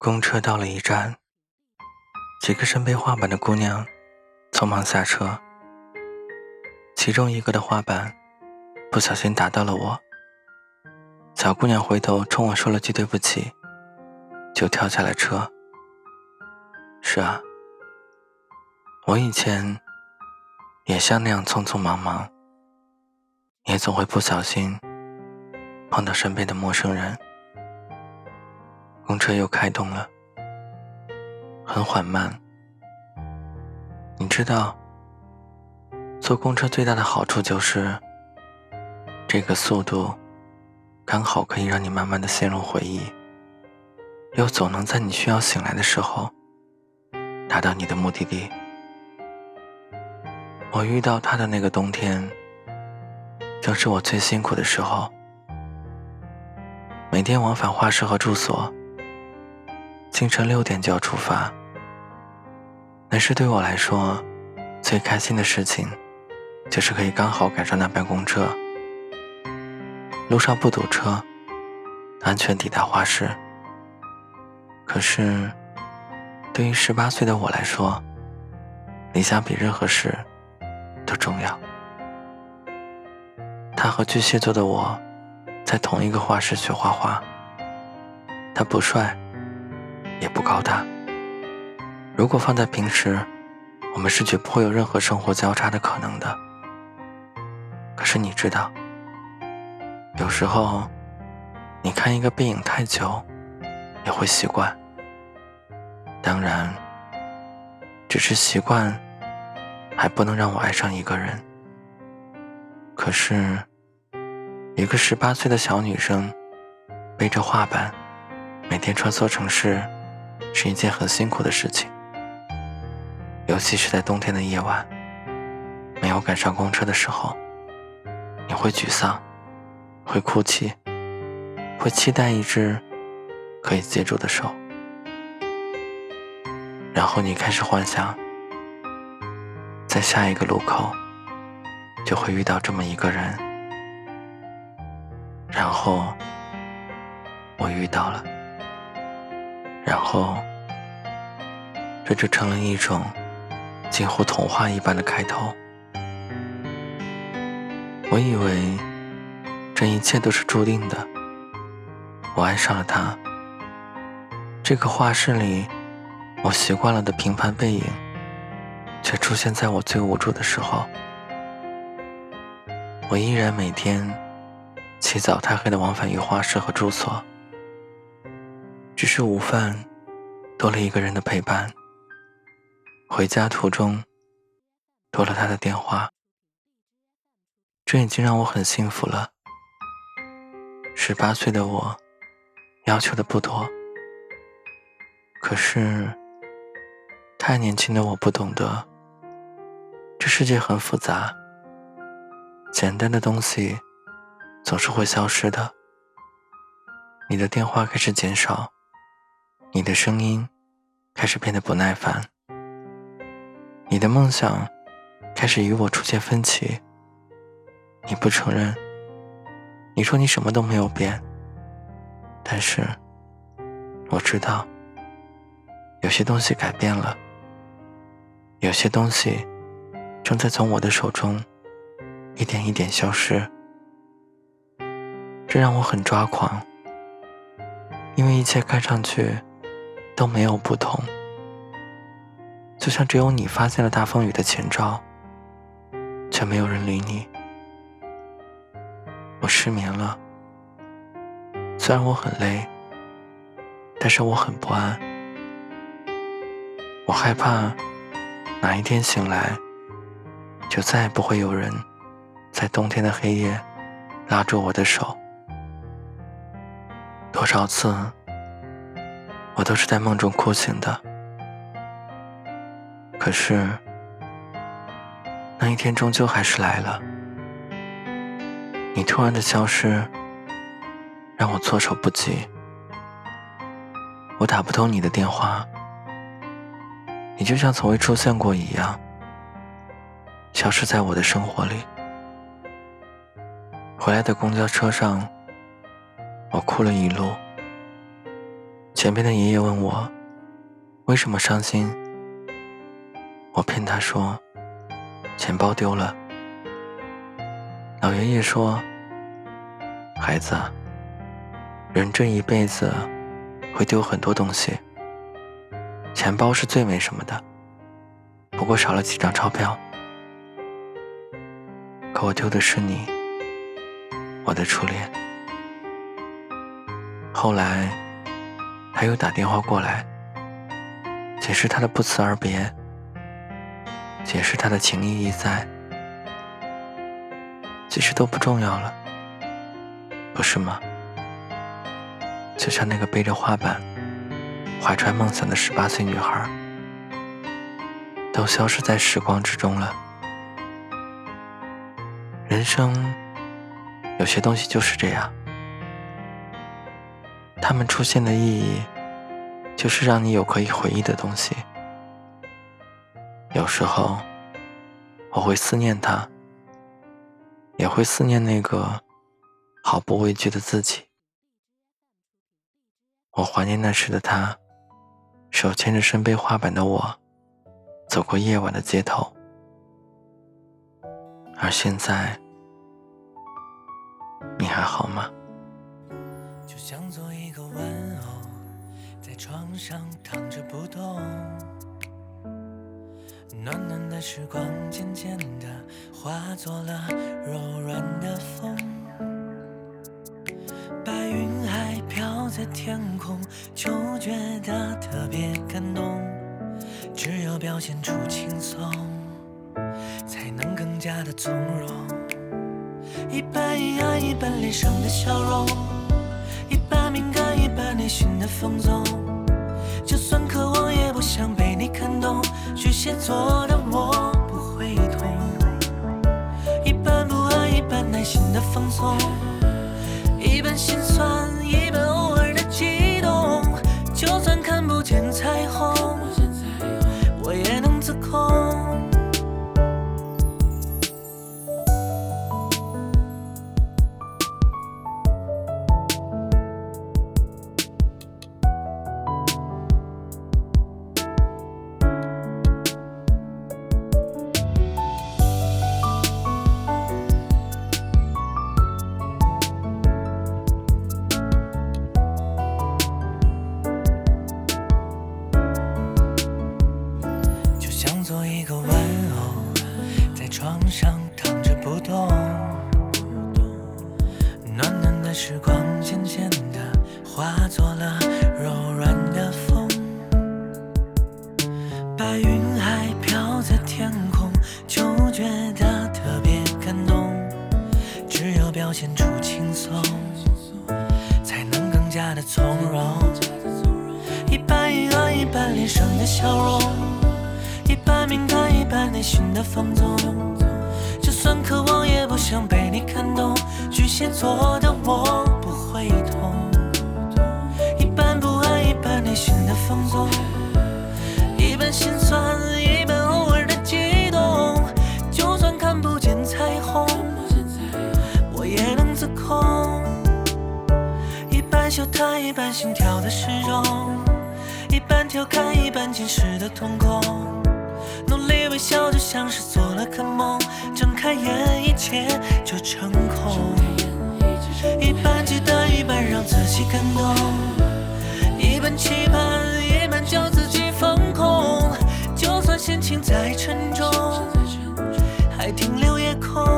公车到了一站，几个身背画板的姑娘匆忙下车。其中一个的画板不小心打到了我，小姑娘回头冲我说了句对不起，就跳下了车。是啊，我以前也像那样匆匆忙忙，也总会不小心碰到身边的陌生人。公车又开动了，很缓慢。你知道，坐公车最大的好处就是，这个速度刚好可以让你慢慢的陷入回忆，又总能在你需要醒来的时候达到你的目的地。我遇到他的那个冬天，正是我最辛苦的时候，每天往返画室和住所。清晨六点就要出发，那是对我来说最开心的事情，就是可以刚好赶上那班公车，路上不堵车，安全抵达画室。可是，对于十八岁的我来说，理想比任何事都重要。他和巨蟹座的我，在同一个画室学画画。他不帅。也不高大。如果放在平时，我们是绝不会有任何生活交叉的可能的。可是你知道，有时候你看一个背影太久，也会习惯。当然，只是习惯，还不能让我爱上一个人。可是，一个十八岁的小女生，背着画板，每天穿梭城市。是一件很辛苦的事情，尤其是在冬天的夜晚，没有赶上公车的时候，你会沮丧，会哭泣，会期待一只可以接住的手，然后你开始幻想，在下一个路口就会遇到这么一个人，然后我遇到了。然后，这就成了一种近乎童话一般的开头。我以为这一切都是注定的，我爱上了他。这个画室里，我习惯了的平凡背影，却出现在我最无助的时候。我依然每天起早贪黑的往返于画室和住所。只是午饭多了一个人的陪伴，回家途中多了他的电话，这已经让我很幸福了。十八岁的我要求的不多，可是太年轻的我不懂得，这世界很复杂，简单的东西总是会消失的。你的电话开始减少。你的声音开始变得不耐烦，你的梦想开始与我出现分歧。你不承认，你说你什么都没有变，但是我知道，有些东西改变了，有些东西正在从我的手中一点一点消失，这让我很抓狂，因为一切看上去。都没有不同，就像只有你发现了大风雨的前兆，却没有人理你。我失眠了，虽然我很累，但是我很不安。我害怕哪一天醒来，就再也不会有人在冬天的黑夜拉住我的手。多少次。我都是在梦中哭醒的，可是那一天终究还是来了。你突然的消失，让我措手不及。我打不通你的电话，你就像从未出现过一样，消失在我的生活里。回来的公交车上，我哭了一路。前边的爷爷问我为什么伤心，我骗他说钱包丢了。老爷爷说：“孩子，人这一辈子会丢很多东西，钱包是最没什么的，不过少了几张钞票。可我丢的是你，我的初恋。”后来，还有打电话过来，解释他的不辞而别，解释他的情谊意在。其实都不重要了，不是吗？就像那个背着画板、怀揣梦想的十八岁女孩，都消失在时光之中了。人生有些东西就是这样，它们出现的意义，就是让你有可以回忆的东西。有时候，我会思念他。也会思念那个毫不畏惧的自己。我怀念那时的他，手牵着身背画板的我，走过夜晚的街头。而现在，你还好吗？想做一个玩偶，在床上躺着不动。暖暖的时光渐渐的化作了柔软的风，白云还飘在天空，就觉得特别感动。只有表现出轻松，才能更加的从容。一半阴暗，一半脸上的笑容，内心的放纵。就算渴望，也不想被你看懂。巨蟹座的我不会痛，一半不安，一半耐心的放松，从容。一半阴暗，一半脸上的笑容，一半敏感，一半内心的放纵。就算渴望，也不想被你看懂。巨蟹座的我不会痛，一半不安，一半内心的放纵，一半心酸，一半心跳的时钟，一半调侃，一半坚实的瞳孔。努力微笑，就像是做了个梦，睁开眼，一切就成空。一半期待，一半让自己感动；一半期盼，一半叫自己放空。就算心情再沉重，还停留夜空。